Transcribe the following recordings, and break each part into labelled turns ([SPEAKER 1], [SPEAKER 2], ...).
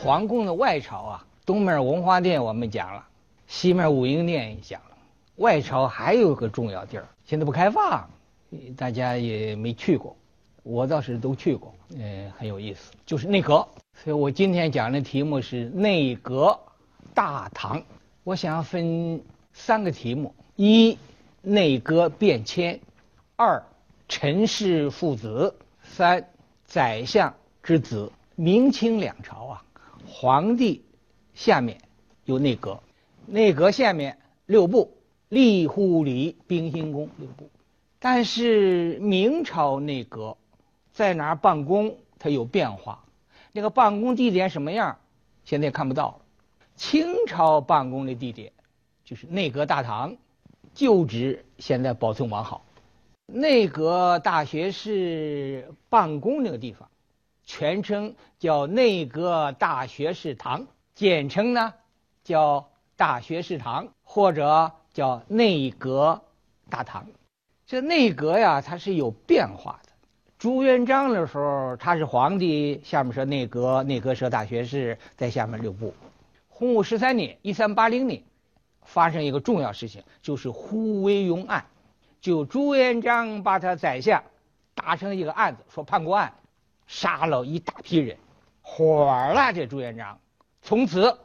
[SPEAKER 1] 皇宫的外朝啊，东面文华殿我们讲了，西面武英殿也讲了。外朝还有个重要地儿，现在不开放，大家也没去过，我倒是都去过，嗯，很有意思，就是内阁。所以我今天讲的题目是内阁大唐。我想分三个题目：一、内阁变迁；二、陈氏父子；三、宰相之子。明清两朝啊，皇帝下面有内阁，内阁下面六部。吏户礼兵刑宫六部，但是明朝内阁在哪儿办公，它有变化。那个办公地点什么样，现在看不到了。清朝办公的地点就是内阁大堂，旧址现在保存完好。内阁大学士办公那个地方，全称叫内阁大学士堂，简称呢叫大学士堂或者。叫内阁大堂，这内阁呀，它是有变化的。朱元璋的时候，他是皇帝，下面是内阁，内阁设大学士，在下面六部。洪武十三年（一三八零年），发生一个重要事情，就是胡惟庸案。就朱元璋把他宰相打成一个案子，说叛国案，杀了一大批人，火了。这朱元璋从此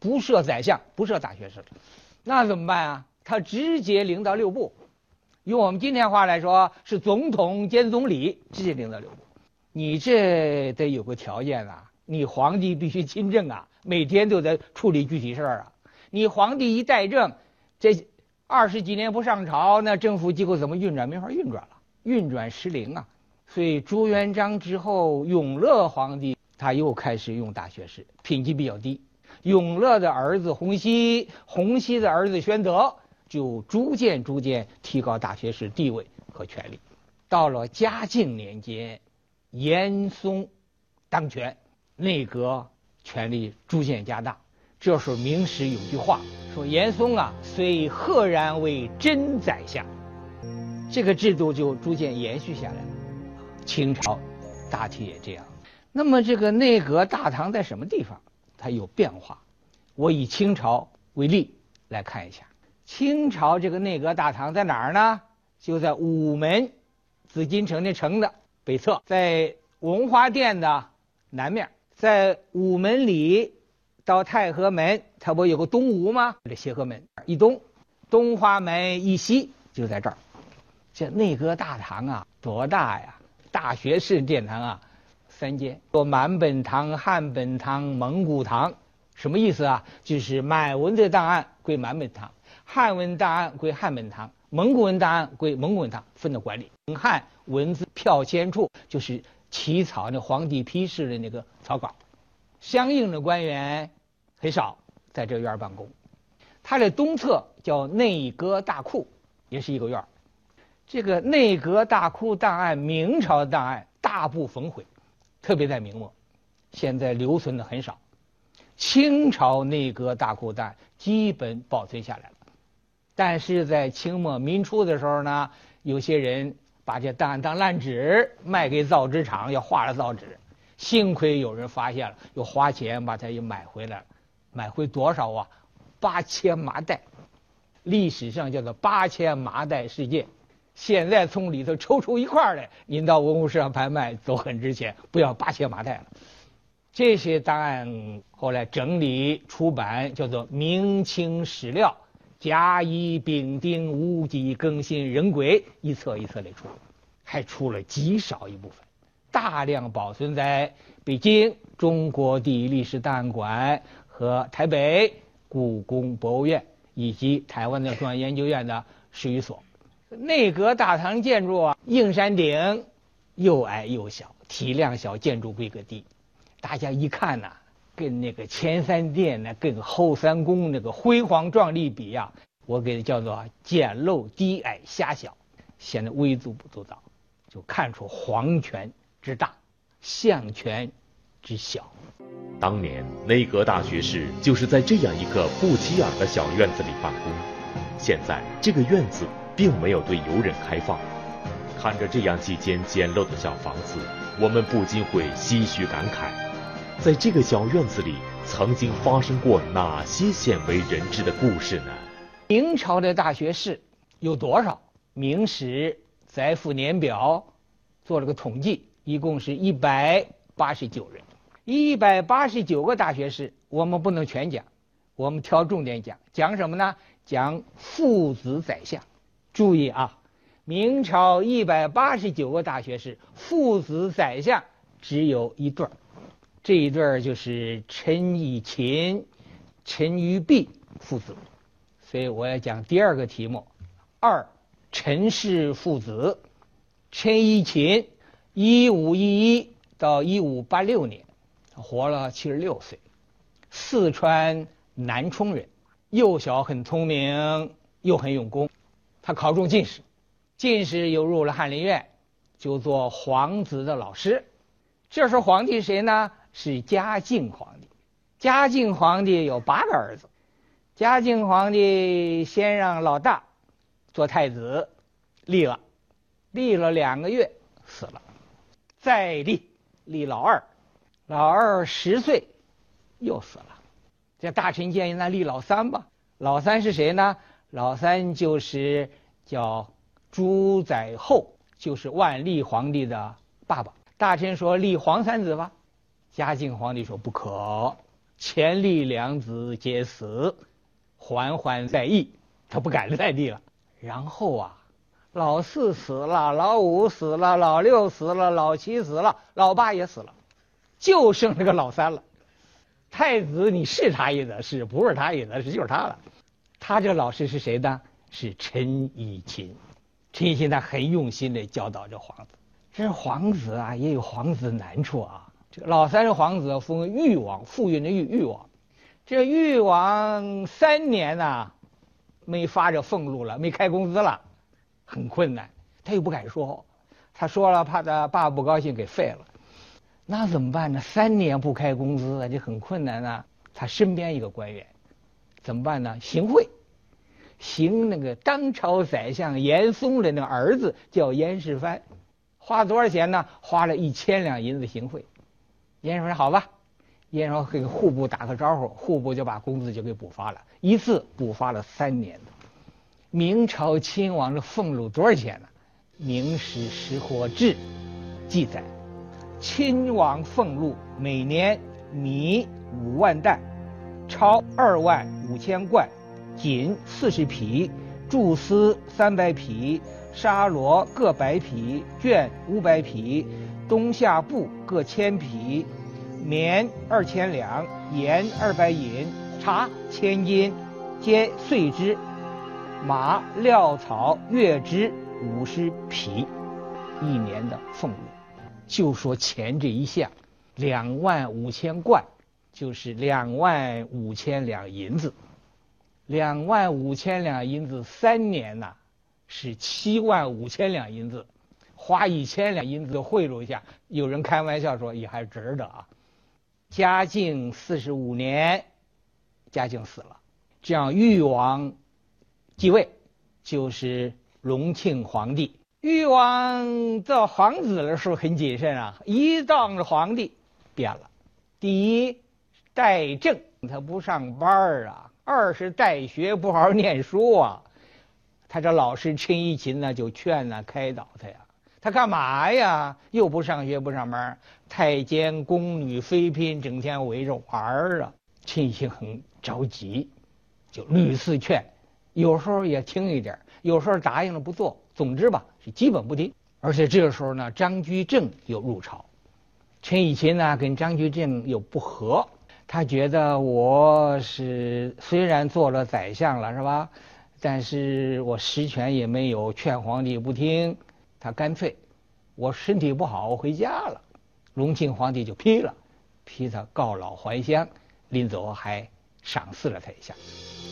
[SPEAKER 1] 不设宰相，不设大学士了。那怎么办啊？他直接领导六部，用我们今天话来说，是总统兼总理，直接领导六部。你这得有个条件啊，你皇帝必须亲政啊，每天都在处理具体事儿啊。你皇帝一代政，这二十几年不上朝，那政府机构怎么运转？没法运转了，运转失灵啊。所以朱元璋之后，永乐皇帝他又开始用大学士，品级比较低。永乐的儿子洪熙，洪熙的儿子宣德，就逐渐逐渐提高大学士地位和权力。到了嘉靖年间，严嵩当权，内阁权力逐渐加大。这时候明史有句话说：“严嵩啊，虽赫然为真宰相。”这个制度就逐渐延续下来了。清朝大体也这样。那么这个内阁大堂在什么地方？它有变化，我以清朝为例来看一下。清朝这个内阁大堂在哪儿呢？就在午门，紫禁城的城的北侧，在文华殿的南面，在午门里到太和门，它不有个东吴吗？这协和门以东，东华门以西就在这儿。这内阁大堂啊，多大呀？大学士殿堂啊！三间，说满本堂、汉本堂、蒙古堂，什么意思啊？就是满文的档案归满本堂，汉文档案归汉本堂，蒙古文档案归蒙古文堂，分的管理。汉文字票签处就是起草那皇帝批示的那个草稿，相应的官员很少在这院办公。它的东侧叫内阁大库，也是一个院儿这个内阁大库档案，明朝档案大部焚毁。特别在明末，现在留存的很少。清朝内阁大库档案基本保存下来了，但是在清末民初的时候呢，有些人把这档案当烂纸卖给造纸厂，要画了造纸。幸亏有人发现了，又花钱把它又买回来了，买回多少啊？八千麻袋，历史上叫做八千麻袋事件。现在从里头抽出一块来，您到文物市场拍卖都很值钱，不要八千麻袋了。这些档案后来整理出版，叫做《明清史料》，甲乙丙丁戊己庚辛壬癸一册一册的出，还出了极少一部分，大量保存在北京中国第一历史档案馆和台北故宫博物院以及台湾的中央研究院的史语所。内阁大堂建筑啊，硬山顶，又矮又小，体量小，建筑规格低。大家一看呐，跟那个前三殿呢，跟后三宫那个辉煌壮丽比呀，我给它叫做简陋低矮狭小，显得微不足道，就看出皇权之大，相权之小。
[SPEAKER 2] 当年内阁大学士就是在这样一个不起眼的小院子里办公，现在这个院子。并没有对游人开放。看着这样几间简陋的小房子，我们不禁会唏嘘感慨：在这个小院子里曾经发生过哪些鲜为人知的故事呢？
[SPEAKER 1] 明朝的大学士有多少？《明史载赋年表》做了个统计，一共是一百八十九人。一百八十九个大学士，我们不能全讲，我们挑重点讲。讲什么呢？讲父子宰相。注意啊，明朝一百八十九个大学士，父子宰相只有一对儿，这一对儿就是陈以勤、陈于弼父子。所以我要讲第二个题目：二陈氏父子。陈以勤，一五一一到一五八六年。活了七十六岁，四川南充人，幼小很聪明，又很用功。他考中进士，进士又入了翰林院，就做皇子的老师。这时候皇帝谁呢？是嘉靖皇帝。嘉靖皇帝有八个儿子，嘉靖皇帝先让老大做太子，立了，立了两个月死了，再立立老二。老二十岁，又死了。这大臣建议那立老三吧。老三是谁呢？老三就是叫朱载垕，就是万历皇帝的爸爸。大臣说立皇三子吧。嘉靖皇帝说不可，前立两子皆死，缓缓在议。他不敢再立了。然后啊，老四死了，老五死了，老六死了，老七死了，老八也死了。就剩这个老三了，太子你是他意思是，不是他意思是，就是他了。他这个老师是谁呢？是陈以勤。陈以勤他很用心的教导这皇子。这皇子啊，也有皇子难处啊。这个老三是皇子，封誉王，富裕的裕誉王。这誉王三年呐，没发这俸禄了，没开工资了，很困难。他又不敢说，他说了怕他爸不高兴，给废了。那怎么办呢？三年不开工资啊，就很困难啊。他身边一个官员，怎么办呢？行贿，行那个当朝宰相严嵩的那个儿子叫严世蕃，花多少钱呢？花了一千两银子行贿。严世蕃好吧，严世蕃给户部打个招呼，户部就把工资就给补发了，一次补发了三年的。明朝亲王的俸禄多少钱呢？《明史实货志》记载。亲王俸禄每年米五万担，超二万五千贯，锦四十匹，菟丝三百匹，纱罗各百匹，绢五百匹，冬夏布各千匹，棉二千两，盐二百银，茶千斤，皆岁之。马料草月支五十匹，一年的俸禄。就说钱这一项，两万五千贯，就是两万五千两银子。两万五千两银子三年呐，是七万五千两银子，花一千两银子贿赂一下，有人开玩笑说也还值得啊。嘉靖四十五年，嘉靖死了，这样裕王继位，就是隆庆皇帝。誉王做皇子的时候很谨慎啊，一当了皇帝，变了。第一，代政他不上班啊；二是代学不好好念书啊。他这老师陈一勤呢，就劝呢，开导他呀。他干嘛呀？又不上学不上班，太监宫女妃嫔整天围着玩儿啊。陈一勤很着急，就屡次劝，有时候也听一点，有时候答应了不做。总之吧，是基本不听。而且这个时候呢，张居正又入朝，陈以勤呢跟张居正又不和。他觉得我是虽然做了宰相了，是吧？但是我实权也没有，劝皇帝不听。他干脆，我身体不好，我回家了。隆庆皇帝就批了，批他告老还乡，临走还赏赐了他一下。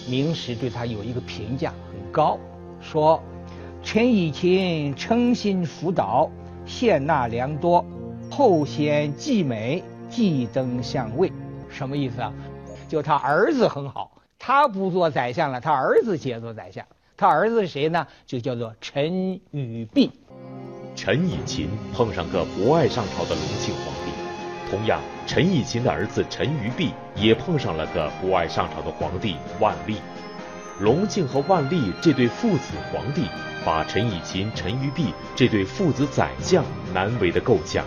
[SPEAKER 1] 明史对他有一个评价很高，说。陈以勤诚心辅导，献纳良多，后显继美，继登相位。什么意思啊？就他儿子很好，他不做宰相了，他儿子接做宰相。他儿子谁呢？就叫做陈与弼。
[SPEAKER 2] 陈以勤碰上个不爱上朝的隆庆皇帝，同样，陈以勤的儿子陈于弼也碰上了个不爱上朝的皇帝万历。隆庆和万历这对父子皇帝，把陈以勤、陈于弼这对父子宰相难为的够呛。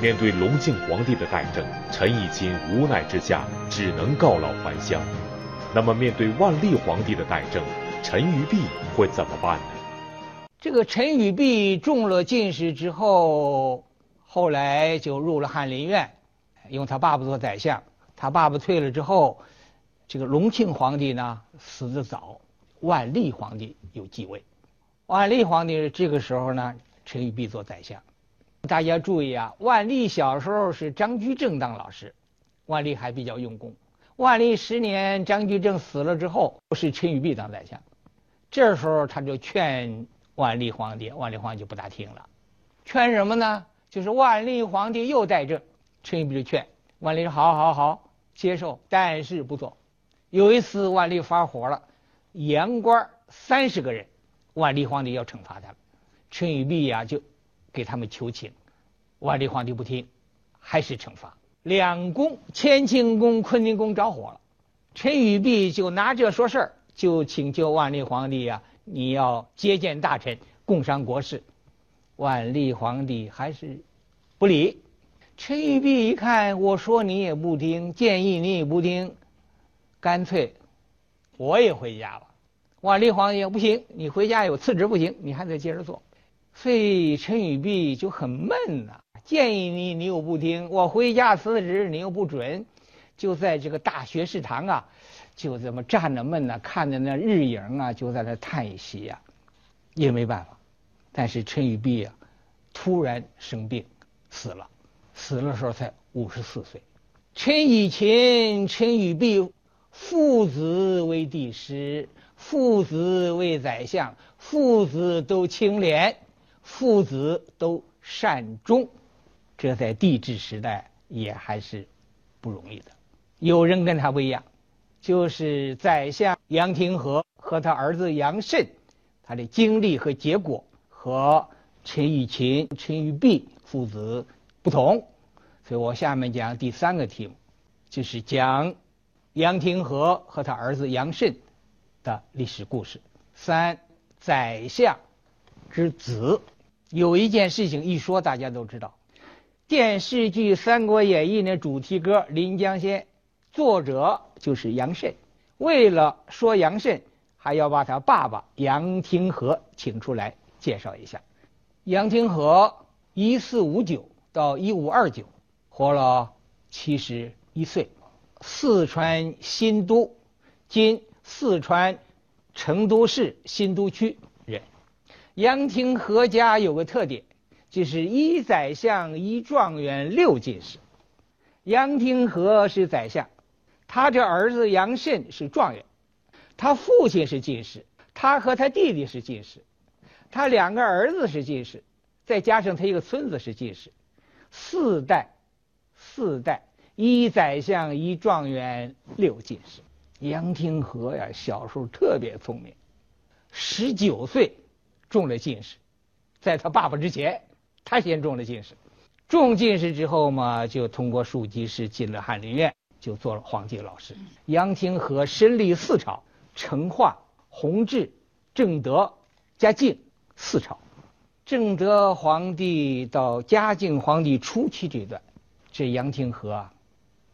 [SPEAKER 2] 面对隆庆皇帝的代政，陈以勤无奈之下只能告老还乡。那么，面对万历皇帝的代政，陈于弼会怎么办呢？
[SPEAKER 1] 这个陈于弼中了进士之后，后来就入了翰林院，用他爸爸做宰相。他爸爸退了之后。这个隆庆皇帝呢死得早，万历皇帝又继位。万历皇帝这个时候呢，陈玉璧做宰相。大家注意啊，万历小时候是张居正当老师，万历还比较用功。万历十年，张居正死了之后，是陈玉璧当宰相。这时候他就劝万历皇帝，万历皇帝就不大听了。劝什么呢？就是万历皇帝又代政，陈玉璧就劝万历说：“好好好，接受，但是不做。”有一次，万历发火了，言官三十个人，万历皇帝要惩罚他们。陈与弼呀，就给他们求情，万历皇帝不听，还是惩罚。两宫乾清宫、坤宁宫着火了，陈与弼就拿这说事儿，就请求万历皇帝呀，你要接见大臣，共商国事。万历皇帝还是不理。陈与弼一看，我说你也不听，建议你也不听。干脆，我也回家了。万历皇帝不行，你回家有辞职不行，你还得接着做。所以陈与弼就很闷呐，建议你你又不听，我回家辞职你又不准，就在这个大学士堂啊，就这么站着闷呐，看着那日影啊，就在那叹息呀，也没办法。但是陈与弼啊，突然生病死了，死的时候才五十四岁。陈以勤、陈与弼。父子为帝师，父子为宰相，父子都清廉，父子都善终，这在帝制时代也还是不容易的。有人跟他不一样，就是宰相杨廷和和他儿子杨慎，他的经历和结果和陈玉琴、陈玉璧父子不同，所以我下面讲第三个题目，就是讲。杨廷和和他儿子杨慎的历史故事。三，宰相之子，有一件事情一说大家都知道。电视剧《三国演义》那主题歌《临江仙》，作者就是杨慎。为了说杨慎，还要把他爸爸杨廷和请出来介绍一下。杨廷和一四五九到一五二九，活了七十一岁。四川新都，今四川成都市新都区。杨廷和家有个特点，就是一宰相一状元六进士。杨廷和是宰相，他这儿子杨慎是状元，他父亲是进士，他和他弟弟是进士，他两个儿子是进士，再加上他一个孙子是进士，四代，四代。一宰相，一状元，六进士。杨廷和呀，小时候特别聪明，十九岁中了进士，在他爸爸之前，他先中了进士。中进士之后嘛，就通过庶吉士进了翰林院，就做了皇帝老师。杨廷和身历四朝：成化、弘治、正德、嘉靖四朝。正德皇帝到嘉靖皇帝初期这段，这杨廷和啊。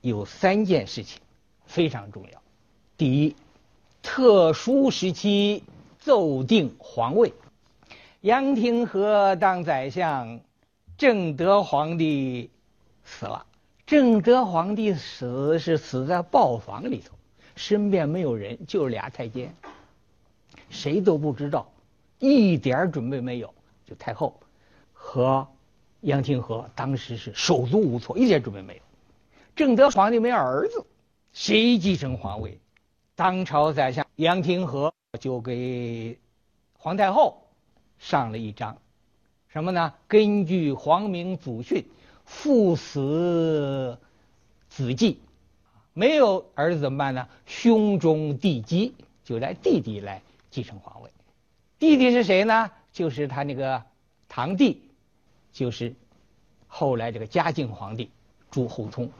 [SPEAKER 1] 有三件事情非常重要。第一，特殊时期奏定皇位。杨廷和当宰相，正德皇帝死了。正德皇帝死是死在豹房里头，身边没有人，就俩太监，谁都不知道，一点准备没有。就太后和杨廷和当时是手足无措，一点准备没有。正德皇帝没儿子，谁继承皇位？当朝宰相杨廷和就给皇太后上了一章，什么呢？根据皇明祖训，父死子继，没有儿子怎么办呢？兄终弟继，就来弟弟来继承皇位。弟弟是谁呢？就是他那个堂弟，就是后来这个嘉靖皇帝。朱厚熜。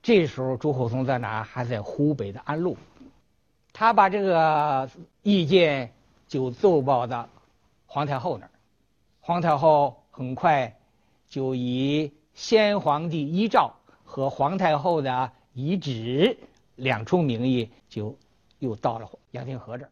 [SPEAKER 1] 这时候朱厚熜在哪？还在湖北的安陆。他把这个意见就奏报到皇太后那儿，皇太后很快就以先皇帝遗诏和皇太后的遗旨两重名义，就又到了杨廷和这儿。